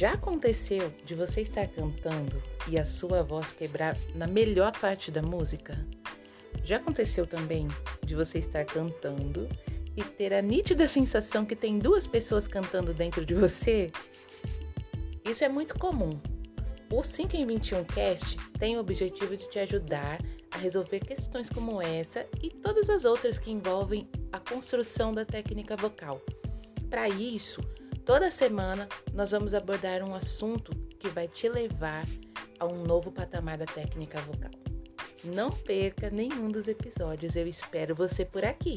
Já aconteceu de você estar cantando e a sua voz quebrar na melhor parte da música? Já aconteceu também de você estar cantando e ter a nítida sensação que tem duas pessoas cantando dentro de você? Isso é muito comum. O 5 em 21 Cast tem o objetivo de te ajudar a resolver questões como essa e todas as outras que envolvem a construção da técnica vocal. Para isso, Toda semana nós vamos abordar um assunto que vai te levar a um novo patamar da técnica vocal. Não perca nenhum dos episódios, eu espero você por aqui.